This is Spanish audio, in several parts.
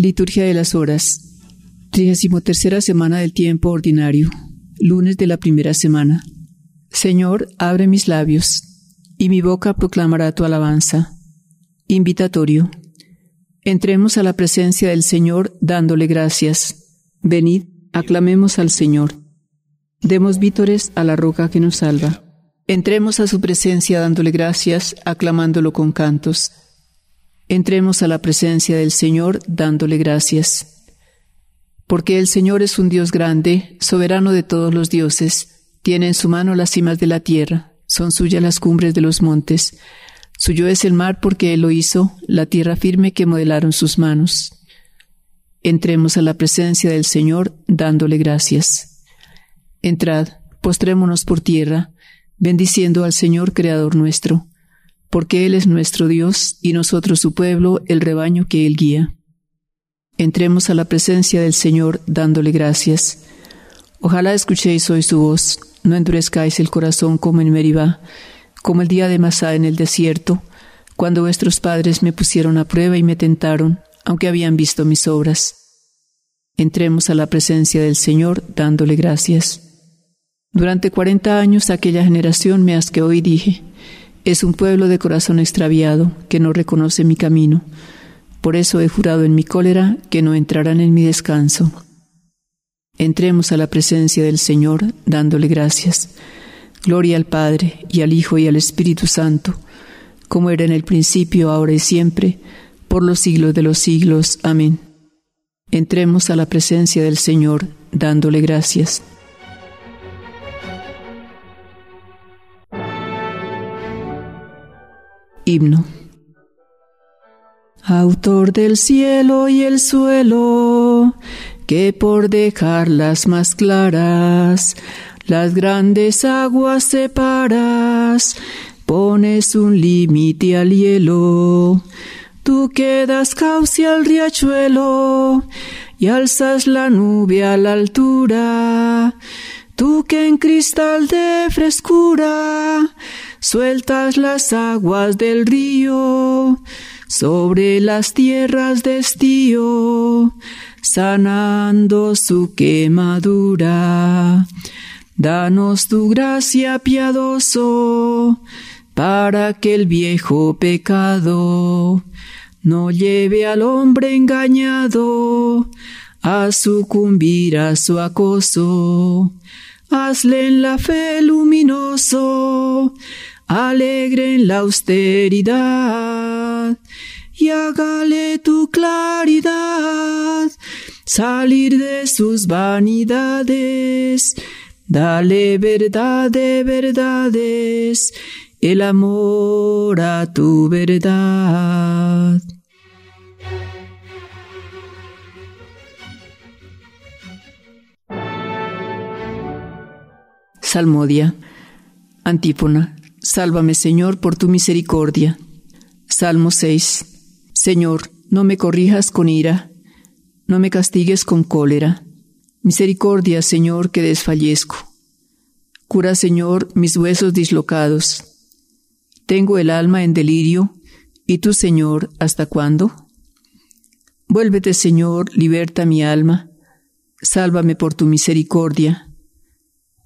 Liturgia de las Horas. 33 semana del tiempo ordinario. Lunes de la primera semana. Señor, abre mis labios, y mi boca proclamará tu alabanza. Invitatorio. Entremos a la presencia del Señor dándole gracias. Venid, aclamemos al Señor. Demos vítores a la roca que nos salva. Entremos a su presencia dándole gracias, aclamándolo con cantos. Entremos a la presencia del Señor dándole gracias. Porque el Señor es un Dios grande, soberano de todos los dioses, tiene en su mano las cimas de la tierra, son suyas las cumbres de los montes. Suyo es el mar porque Él lo hizo, la tierra firme que modelaron sus manos. Entremos a la presencia del Señor dándole gracias. Entrad, postrémonos por tierra, bendiciendo al Señor Creador nuestro porque Él es nuestro Dios y nosotros su pueblo, el rebaño que Él guía. Entremos a la presencia del Señor dándole gracias. Ojalá escuchéis hoy su voz, no endurezcáis el corazón como en Meribá, como el día de Masá en el desierto, cuando vuestros padres me pusieron a prueba y me tentaron, aunque habían visto mis obras. Entremos a la presencia del Señor dándole gracias. Durante cuarenta años aquella generación me asqueó y dije, es un pueblo de corazón extraviado que no reconoce mi camino. Por eso he jurado en mi cólera que no entrarán en mi descanso. Entremos a la presencia del Señor dándole gracias. Gloria al Padre y al Hijo y al Espíritu Santo, como era en el principio, ahora y siempre, por los siglos de los siglos. Amén. Entremos a la presencia del Señor dándole gracias. Himno. Autor del cielo y el suelo, que por dejarlas más claras, las grandes aguas separas, pones un límite al hielo. Tú quedas cauce al riachuelo y alzas la nube a la altura. Tú que en cristal de frescura sueltas las aguas del río sobre las tierras de estío, sanando su quemadura. Danos tu gracia piadoso, para que el viejo pecado no lleve al hombre engañado a sucumbir a su acoso. Hazle en la fe luminoso, alegre en la austeridad, y hágale tu claridad salir de sus vanidades. Dale verdad de verdades, el amor a tu verdad. Salmodia. Antífona. Sálvame, Señor, por tu misericordia. Salmo 6. Señor, no me corrijas con ira, no me castigues con cólera. Misericordia, Señor, que desfallezco. Cura, Señor, mis huesos dislocados. Tengo el alma en delirio, ¿y tú, Señor, hasta cuándo? Vuélvete, Señor, liberta mi alma, sálvame por tu misericordia,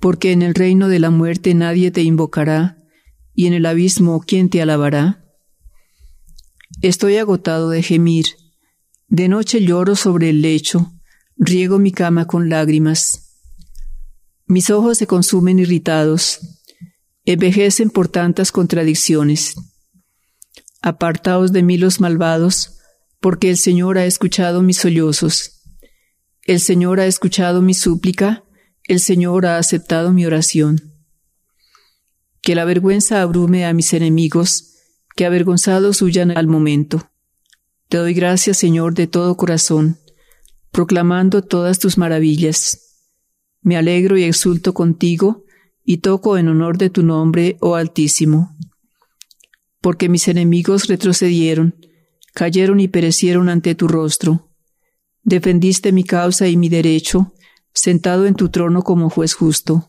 porque en el reino de la muerte nadie te invocará, y en el abismo ¿quién te alabará? Estoy agotado de gemir, de noche lloro sobre el lecho, riego mi cama con lágrimas. Mis ojos se consumen irritados, envejecen por tantas contradicciones. Apartaos de mí los malvados, porque el Señor ha escuchado mis sollozos. El Señor ha escuchado mi súplica, el Señor ha aceptado mi oración que la vergüenza abrume a mis enemigos, que avergonzados huyan al momento. Te doy gracias, Señor, de todo corazón, proclamando todas tus maravillas. Me alegro y exulto contigo, y toco en honor de tu nombre, oh Altísimo. Porque mis enemigos retrocedieron, cayeron y perecieron ante tu rostro. Defendiste mi causa y mi derecho, sentado en tu trono como juez justo.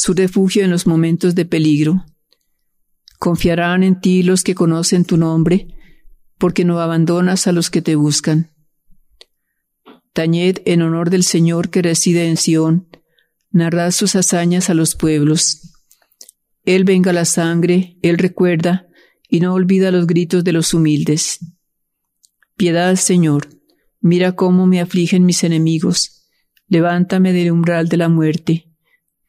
su refugio en los momentos de peligro. Confiarán en ti los que conocen tu nombre, porque no abandonas a los que te buscan. Tañed en honor del Señor que reside en Sión, narrad sus hazañas a los pueblos. Él venga la sangre, Él recuerda, y no olvida los gritos de los humildes. Piedad, Señor, mira cómo me afligen mis enemigos, levántame del umbral de la muerte,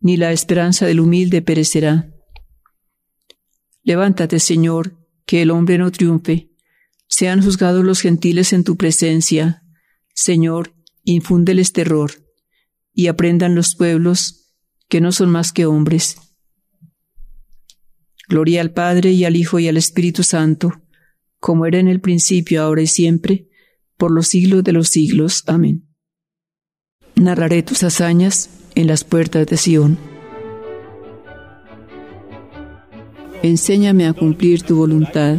ni la esperanza del humilde perecerá. Levántate, Señor, que el hombre no triunfe. Sean juzgados los gentiles en tu presencia. Señor, infúndeles terror, y aprendan los pueblos que no son más que hombres. Gloria al Padre y al Hijo y al Espíritu Santo, como era en el principio, ahora y siempre, por los siglos de los siglos. Amén. Narraré tus hazañas en las puertas de Sión. Enséñame a cumplir tu voluntad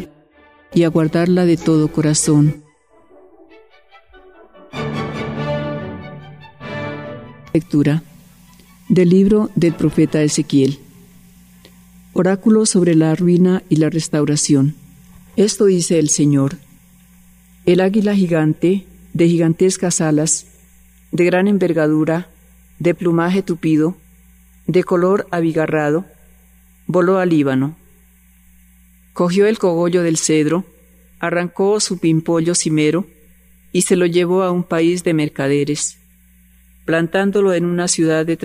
y a guardarla de todo corazón. Lectura del libro del profeta Ezequiel. Oráculo sobre la ruina y la restauración. Esto dice el Señor. El águila gigante, de gigantescas alas, de gran envergadura, de plumaje tupido, de color abigarrado, voló al Líbano Cogió el cogollo del cedro, arrancó su pimpollo cimero y se lo llevó a un país de mercaderes, plantándolo en una ciudad de,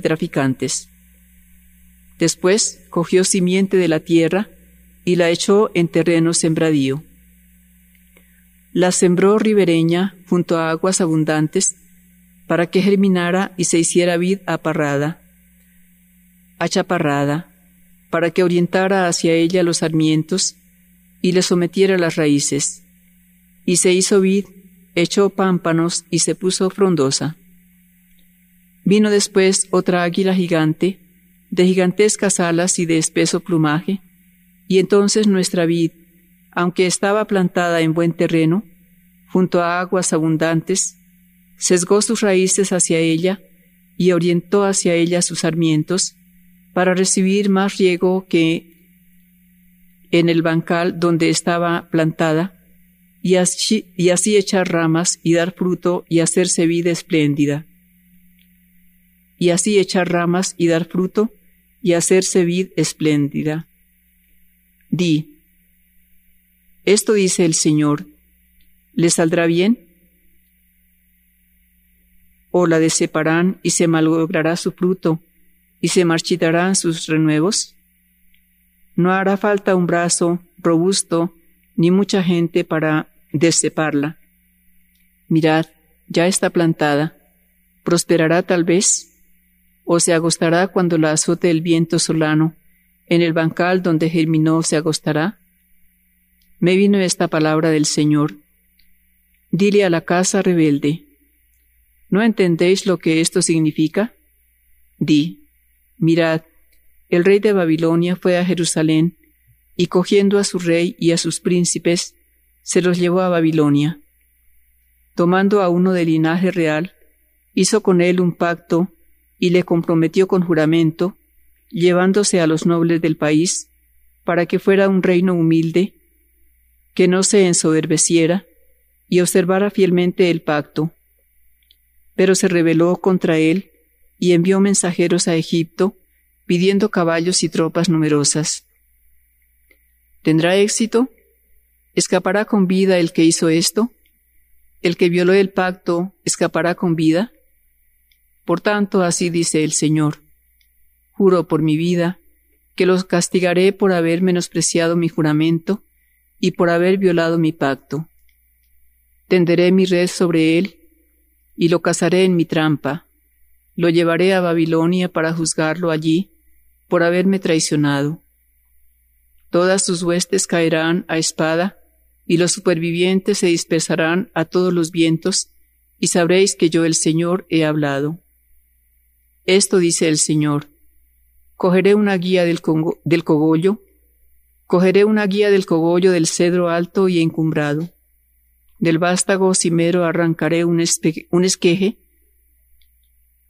traficantes. Después cogió simiente de la tierra y la echó en terreno sembradío. La sembró ribereña junto a aguas abundantes para que germinara y se hiciera vid aparrada, achaparrada, para que orientara hacia ella los sarmientos y le sometiera las raíces. Y se hizo vid, echó pámpanos y se puso frondosa. Vino después otra águila gigante, de gigantescas alas y de espeso plumaje, y entonces nuestra vid, aunque estaba plantada en buen terreno, junto a aguas abundantes, sesgó sus raíces hacia ella y orientó hacia ella sus sarmientos, para recibir más riego que en el bancal donde estaba plantada, y así, echar ramas y dar fruto y hacerse vida espléndida. Y así echar ramas y dar fruto y hacerse vid espléndida. Di, esto dice el Señor, ¿le saldrá bien? ¿O la deseparán y se malogrará su fruto y se marchitarán sus renuevos? No hará falta un brazo robusto ni mucha gente para deceparla. Mirad, ya está plantada. ¿Prosperará tal vez? ¿O se agostará cuando la azote el viento solano? ¿En el bancal donde germinó se agostará? Me vino esta palabra del Señor. Dile a la casa rebelde, ¿no entendéis lo que esto significa? Di, Mirad, el rey de Babilonia fue a Jerusalén, y cogiendo a su rey y a sus príncipes, se los llevó a Babilonia. Tomando a uno del linaje real, hizo con él un pacto y le comprometió con juramento, llevándose a los nobles del país, para que fuera un reino humilde, que no se ensoberbeciera y observara fielmente el pacto. Pero se rebeló contra él y envió mensajeros a Egipto pidiendo caballos y tropas numerosas. ¿Tendrá éxito? ¿Escapará con vida el que hizo esto? el que violó el pacto escapará con vida? Por tanto, así dice el Señor. Juro por mi vida que los castigaré por haber menospreciado mi juramento y por haber violado mi pacto. Tenderé mi red sobre él y lo cazaré en mi trampa. Lo llevaré a Babilonia para juzgarlo allí por haberme traicionado. Todas sus huestes caerán a espada y los supervivientes se dispersarán a todos los vientos, y sabréis que yo el Señor he hablado. Esto dice el Señor. Cogeré una guía del, del cogollo, cogeré una guía del cogollo del cedro alto y encumbrado. Del vástago cimero arrancaré un, esqueje,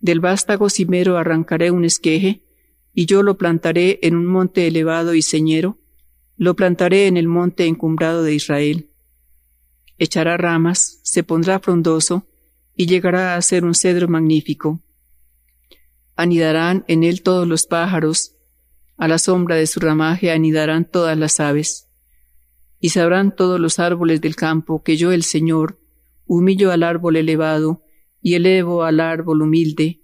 del vástago cimero arrancaré un esqueje, y yo lo plantaré en un monte elevado y señero, lo plantaré en el monte encumbrado de Israel. Echará ramas, se pondrá frondoso, y llegará a ser un cedro magnífico. Anidarán en él todos los pájaros, a la sombra de su ramaje anidarán todas las aves. Y sabrán todos los árboles del campo que yo el Señor humillo al árbol elevado y elevo al árbol humilde,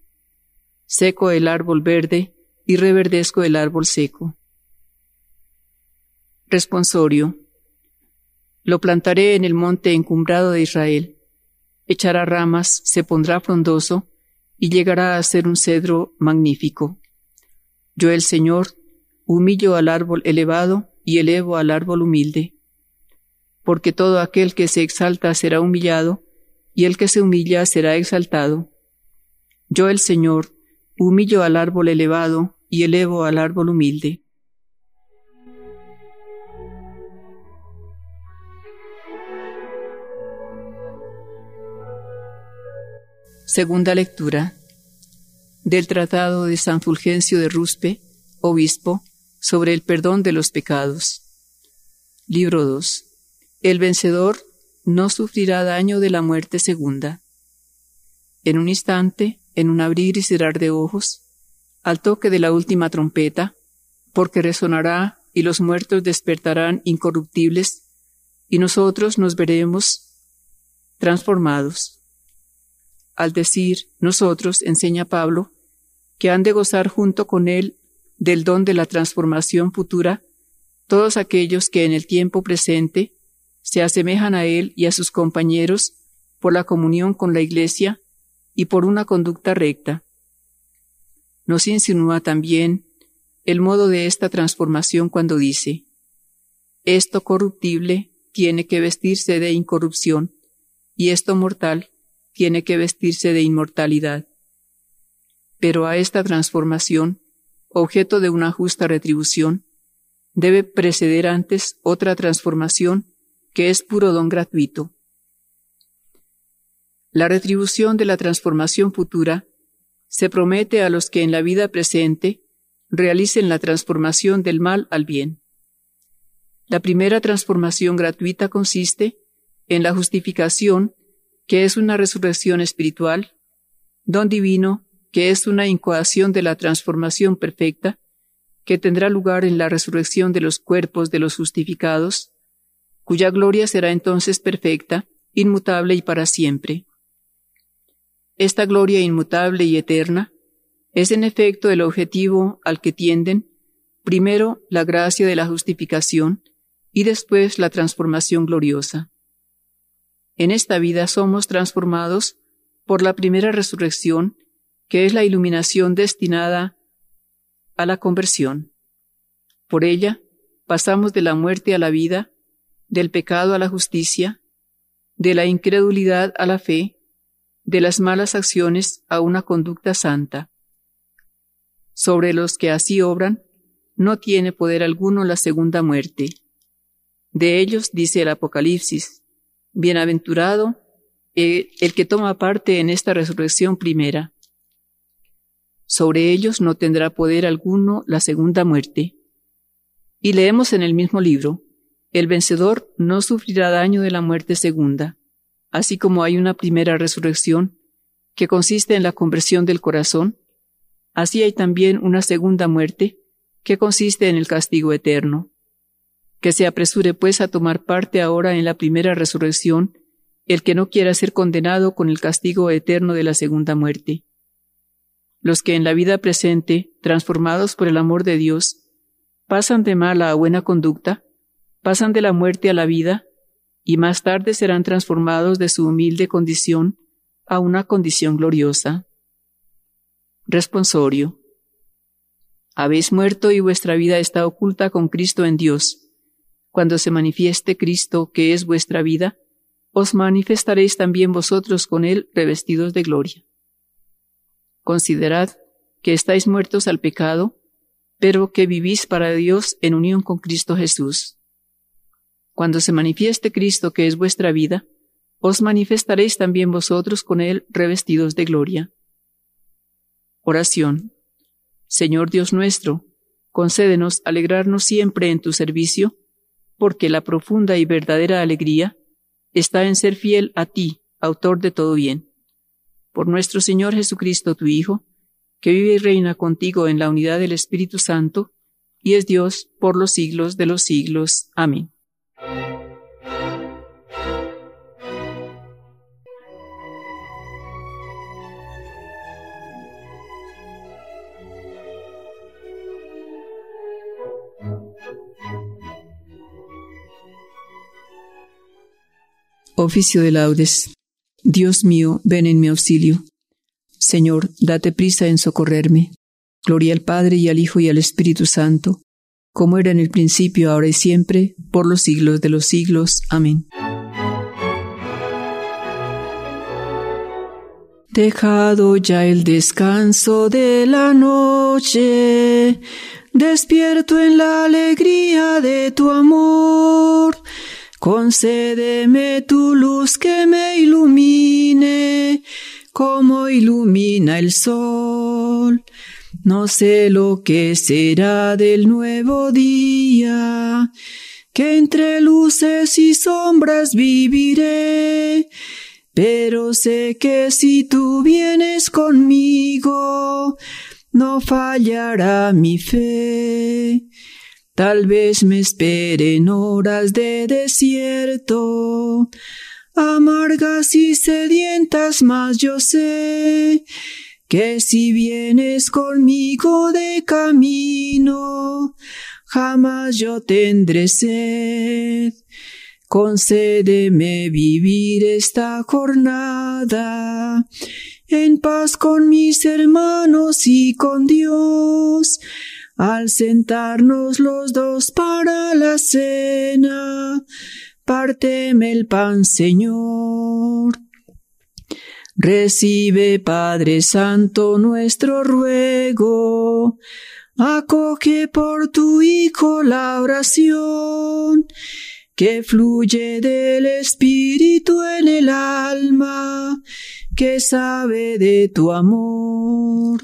seco el árbol verde y reverdezco el árbol seco. Responsorio. Lo plantaré en el monte encumbrado de Israel. Echará ramas, se pondrá frondoso y llegará a ser un cedro magnífico. Yo el Señor humillo al árbol elevado y elevo al árbol humilde. Porque todo aquel que se exalta será humillado, y el que se humilla será exaltado. Yo el Señor humillo al árbol elevado y elevo al árbol humilde. Segunda lectura del Tratado de San Fulgencio de Ruspe, obispo, sobre el perdón de los pecados. Libro 2. El vencedor no sufrirá daño de la muerte segunda. En un instante, en un abrir y cerrar de ojos, al toque de la última trompeta, porque resonará y los muertos despertarán incorruptibles, y nosotros nos veremos transformados al decir nosotros, enseña Pablo, que han de gozar junto con él del don de la transformación futura todos aquellos que en el tiempo presente se asemejan a él y a sus compañeros por la comunión con la Iglesia y por una conducta recta. Nos insinúa también el modo de esta transformación cuando dice, esto corruptible tiene que vestirse de incorrupción y esto mortal tiene que vestirse de inmortalidad. Pero a esta transformación, objeto de una justa retribución, debe preceder antes otra transformación que es puro don gratuito. La retribución de la transformación futura se promete a los que en la vida presente realicen la transformación del mal al bien. La primera transformación gratuita consiste en la justificación que es una resurrección espiritual, don divino, que es una incoación de la transformación perfecta, que tendrá lugar en la resurrección de los cuerpos de los justificados, cuya gloria será entonces perfecta, inmutable y para siempre. Esta gloria inmutable y eterna es en efecto el objetivo al que tienden, primero la gracia de la justificación y después la transformación gloriosa. En esta vida somos transformados por la primera resurrección, que es la iluminación destinada a la conversión. Por ella pasamos de la muerte a la vida, del pecado a la justicia, de la incredulidad a la fe, de las malas acciones a una conducta santa. Sobre los que así obran, no tiene poder alguno la segunda muerte. De ellos dice el Apocalipsis, Bienaventurado el que toma parte en esta resurrección primera. Sobre ellos no tendrá poder alguno la segunda muerte. Y leemos en el mismo libro, el vencedor no sufrirá daño de la muerte segunda, así como hay una primera resurrección, que consiste en la conversión del corazón, así hay también una segunda muerte, que consiste en el castigo eterno que se apresure pues a tomar parte ahora en la primera resurrección, el que no quiera ser condenado con el castigo eterno de la segunda muerte. Los que en la vida presente, transformados por el amor de Dios, pasan de mala a buena conducta, pasan de la muerte a la vida, y más tarde serán transformados de su humilde condición a una condición gloriosa. Responsorio. Habéis muerto y vuestra vida está oculta con Cristo en Dios. Cuando se manifieste Cristo, que es vuestra vida, os manifestaréis también vosotros con Él revestidos de gloria. Considerad que estáis muertos al pecado, pero que vivís para Dios en unión con Cristo Jesús. Cuando se manifieste Cristo, que es vuestra vida, os manifestaréis también vosotros con Él revestidos de gloria. Oración. Señor Dios nuestro, concédenos alegrarnos siempre en tu servicio, porque la profunda y verdadera alegría está en ser fiel a ti, autor de todo bien. Por nuestro Señor Jesucristo, tu Hijo, que vive y reina contigo en la unidad del Espíritu Santo, y es Dios por los siglos de los siglos. Amén. Oficio de laudes. Dios mío, ven en mi auxilio. Señor, date prisa en socorrerme. Gloria al Padre y al Hijo y al Espíritu Santo, como era en el principio, ahora y siempre, por los siglos de los siglos. Amén. Dejado ya el descanso de la noche, despierto en la alegría de tu amor Concédeme tu luz que me ilumine, como ilumina el sol. No sé lo que será del nuevo día, que entre luces y sombras viviré, pero sé que si tú vienes conmigo, no fallará mi fe. Tal vez me esperen horas de desierto, amargas y sedientas, mas yo sé que si vienes conmigo de camino, jamás yo tendré sed. Concédeme vivir esta jornada en paz con mis hermanos y con Dios al sentarnos los dos para la cena, párteme el pan, Señor. Recibe, Padre Santo, nuestro ruego. Acoge por tu Hijo la oración que fluye del Espíritu en el alma, que sabe de tu amor.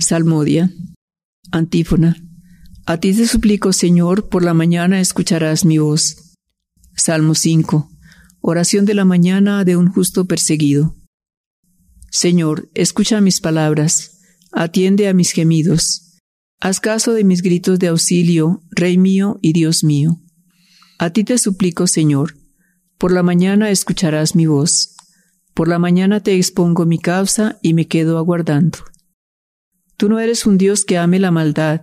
Salmodia. Antífona. A ti te suplico, Señor, por la mañana escucharás mi voz. Salmo 5. Oración de la mañana de un justo perseguido. Señor, escucha mis palabras, atiende a mis gemidos. Haz caso de mis gritos de auxilio, Rey mío y Dios mío. A ti te suplico, Señor, por la mañana escucharás mi voz. Por la mañana te expongo mi causa y me quedo aguardando. Tú no eres un Dios que ame la maldad,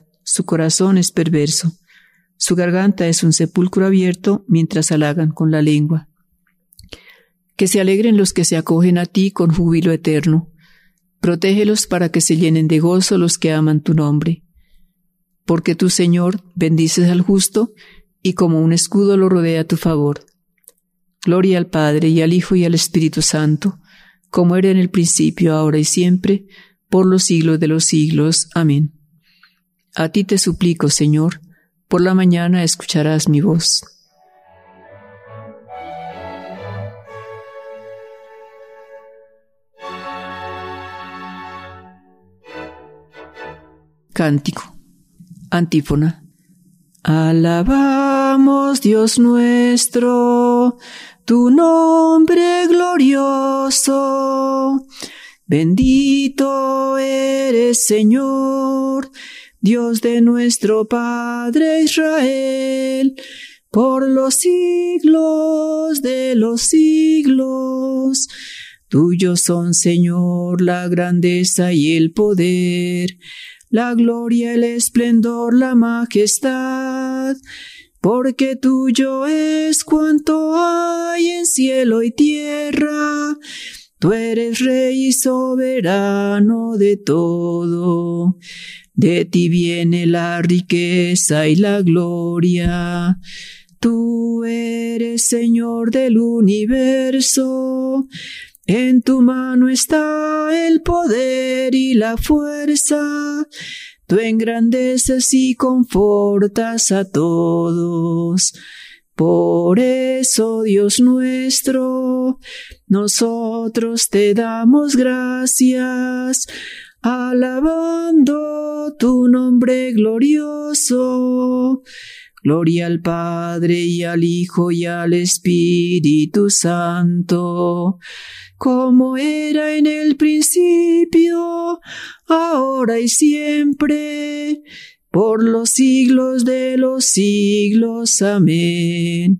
su corazón es perverso, su garganta es un sepulcro abierto mientras halagan con la lengua. Que se alegren los que se acogen a ti con júbilo eterno. Protégelos para que se llenen de gozo los que aman tu nombre. Porque tú, Señor, bendices al justo y como un escudo lo rodea a tu favor. Gloria al Padre y al Hijo y al Espíritu Santo, como era en el principio, ahora y siempre, por los siglos de los siglos. Amén. A ti te suplico, Señor, por la mañana escucharás mi voz. Cántico. Antífona. Alabamos, Dios nuestro, tu nombre glorioso. Bendito eres, Señor, Dios de nuestro Padre Israel, por los siglos de los siglos. Tuyos son, Señor, la grandeza y el poder, la gloria, el esplendor, la majestad, porque tuyo es cuanto hay en cielo y tierra. Tú eres rey y soberano de todo. De ti viene la riqueza y la gloria. Tú eres Señor del universo. En tu mano está el poder y la fuerza. Tú engrandeces y confortas a todos. Por eso, Dios nuestro, nosotros te damos gracias alabando tu nombre glorioso. Gloria al Padre y al Hijo y al Espíritu Santo, como era en el principio, ahora y siempre, por los siglos de los siglos. Amén.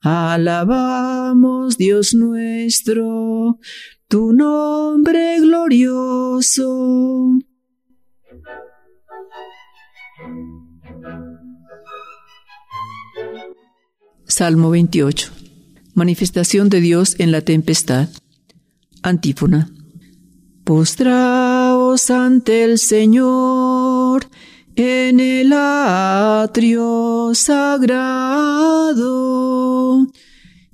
Alabamos Dios nuestro, tu nombre glorioso. Salmo 28. Manifestación de Dios en la tempestad. Antífona. Postraos ante el Señor en el atrio sagrado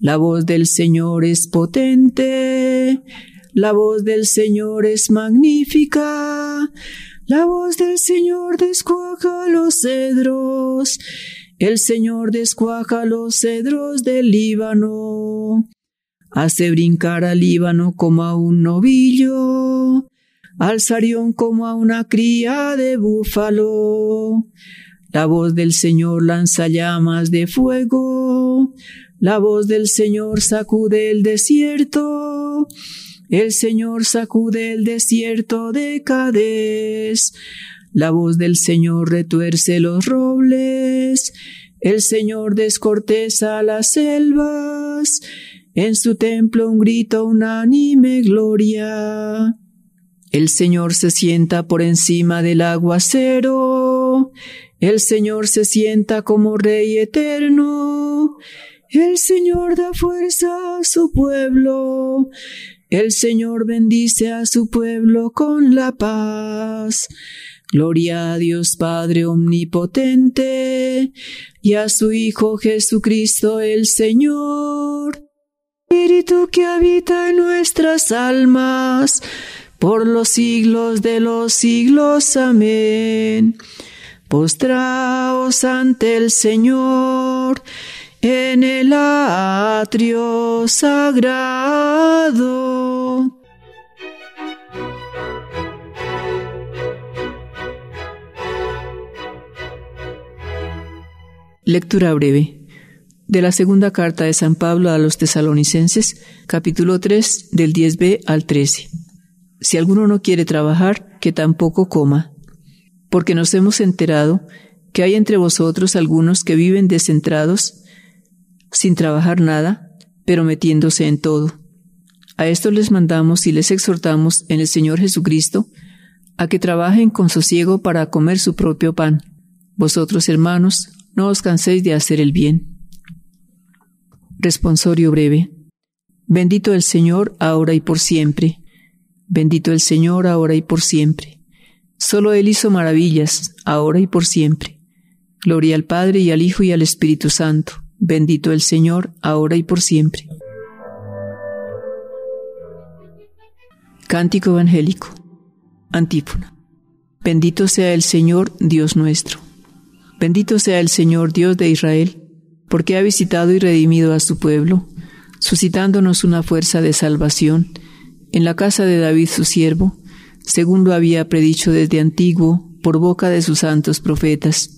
La voz del Señor es potente, la voz del Señor es magnífica, la voz del Señor descuaja los cedros, el Señor descuaja los cedros del Líbano, hace brincar al Líbano como a un novillo, al Sarión como a una cría de búfalo. La voz del Señor lanza llamas de fuego, la voz del Señor sacude el desierto. El Señor sacude el desierto de Cades. La voz del Señor retuerce los robles. El Señor descorteza las selvas. En su templo un grito unánime gloria. El Señor se sienta por encima del aguacero. El Señor se sienta como Rey eterno. El Señor da fuerza a su pueblo. El Señor bendice a su pueblo con la paz. Gloria a Dios Padre Omnipotente y a su Hijo Jesucristo el Señor. Espíritu que habita en nuestras almas, por los siglos de los siglos. Amén. Postraos ante el Señor en el atrio sagrado. Lectura breve de la segunda carta de San Pablo a los tesalonicenses, capítulo 3, del 10b al 13. Si alguno no quiere trabajar, que tampoco coma, porque nos hemos enterado que hay entre vosotros algunos que viven descentrados, sin trabajar nada, pero metiéndose en todo. A esto les mandamos y les exhortamos en el Señor Jesucristo a que trabajen con sosiego para comer su propio pan. Vosotros, hermanos, no os canséis de hacer el bien. Responsorio breve. Bendito el Señor ahora y por siempre. Bendito el Señor ahora y por siempre. Solo Él hizo maravillas, ahora y por siempre. Gloria al Padre y al Hijo y al Espíritu Santo. Bendito el Señor ahora y por siempre. Cántico Evangélico. Antífona. Bendito sea el Señor, Dios nuestro. Bendito sea el Señor, Dios de Israel, porque ha visitado y redimido a su pueblo, suscitándonos una fuerza de salvación en la casa de David su siervo, según lo había predicho desde antiguo por boca de sus santos profetas.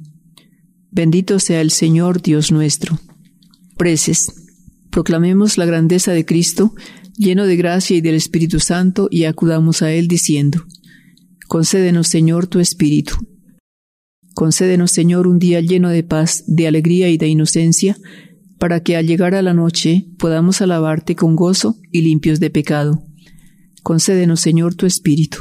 Bendito sea el Señor Dios nuestro. Preces. Proclamemos la grandeza de Cristo, lleno de gracia y del Espíritu Santo, y acudamos a Él diciendo, Concédenos, Señor, tu Espíritu. Concédenos, Señor, un día lleno de paz, de alegría y de inocencia, para que al llegar a la noche podamos alabarte con gozo y limpios de pecado. Concédenos, Señor, tu Espíritu.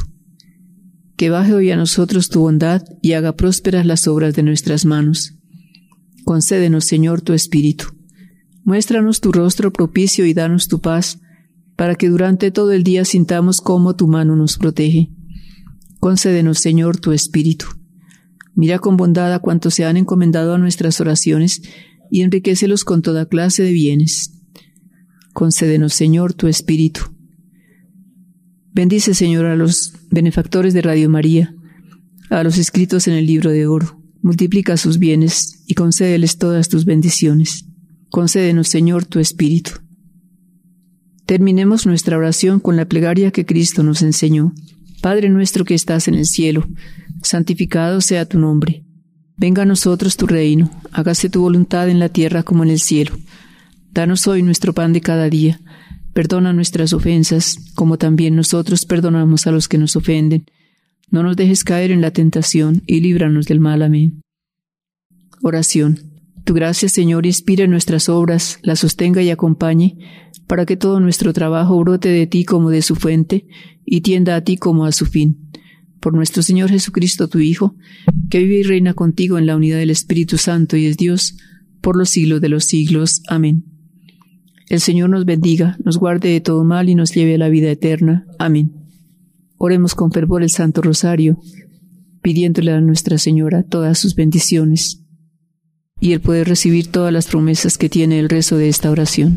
Que baje hoy a nosotros tu bondad y haga prósperas las obras de nuestras manos. Concédenos, Señor, tu Espíritu Muéstranos tu rostro propicio y danos tu paz, para que durante todo el día sintamos cómo tu mano nos protege. Concédenos, Señor, tu Espíritu. Mira con bondad a cuantos se han encomendado a nuestras oraciones y enriquecelos con toda clase de bienes. Concédenos, Señor, tu Espíritu. Bendice, Señor, a los benefactores de Radio María, a los escritos en el libro de oro. Multiplica sus bienes y concédeles todas tus bendiciones. Concédenos, Señor, tu Espíritu. Terminemos nuestra oración con la plegaria que Cristo nos enseñó. Padre nuestro que estás en el cielo, santificado sea tu nombre. Venga a nosotros tu reino, hágase tu voluntad en la tierra como en el cielo. Danos hoy nuestro pan de cada día. Perdona nuestras ofensas, como también nosotros perdonamos a los que nos ofenden. No nos dejes caer en la tentación y líbranos del mal. Amén. Oración. Tu gracia, Señor, inspire nuestras obras, las sostenga y acompañe, para que todo nuestro trabajo brote de ti como de su fuente y tienda a ti como a su fin. Por nuestro Señor Jesucristo, tu Hijo, que vive y reina contigo en la unidad del Espíritu Santo y es Dios, por los siglos de los siglos. Amén. El Señor nos bendiga, nos guarde de todo mal y nos lleve a la vida eterna. Amén. Oremos con fervor el Santo Rosario, pidiéndole a Nuestra Señora todas sus bendiciones y Él puede recibir todas las promesas que tiene el rezo de esta oración.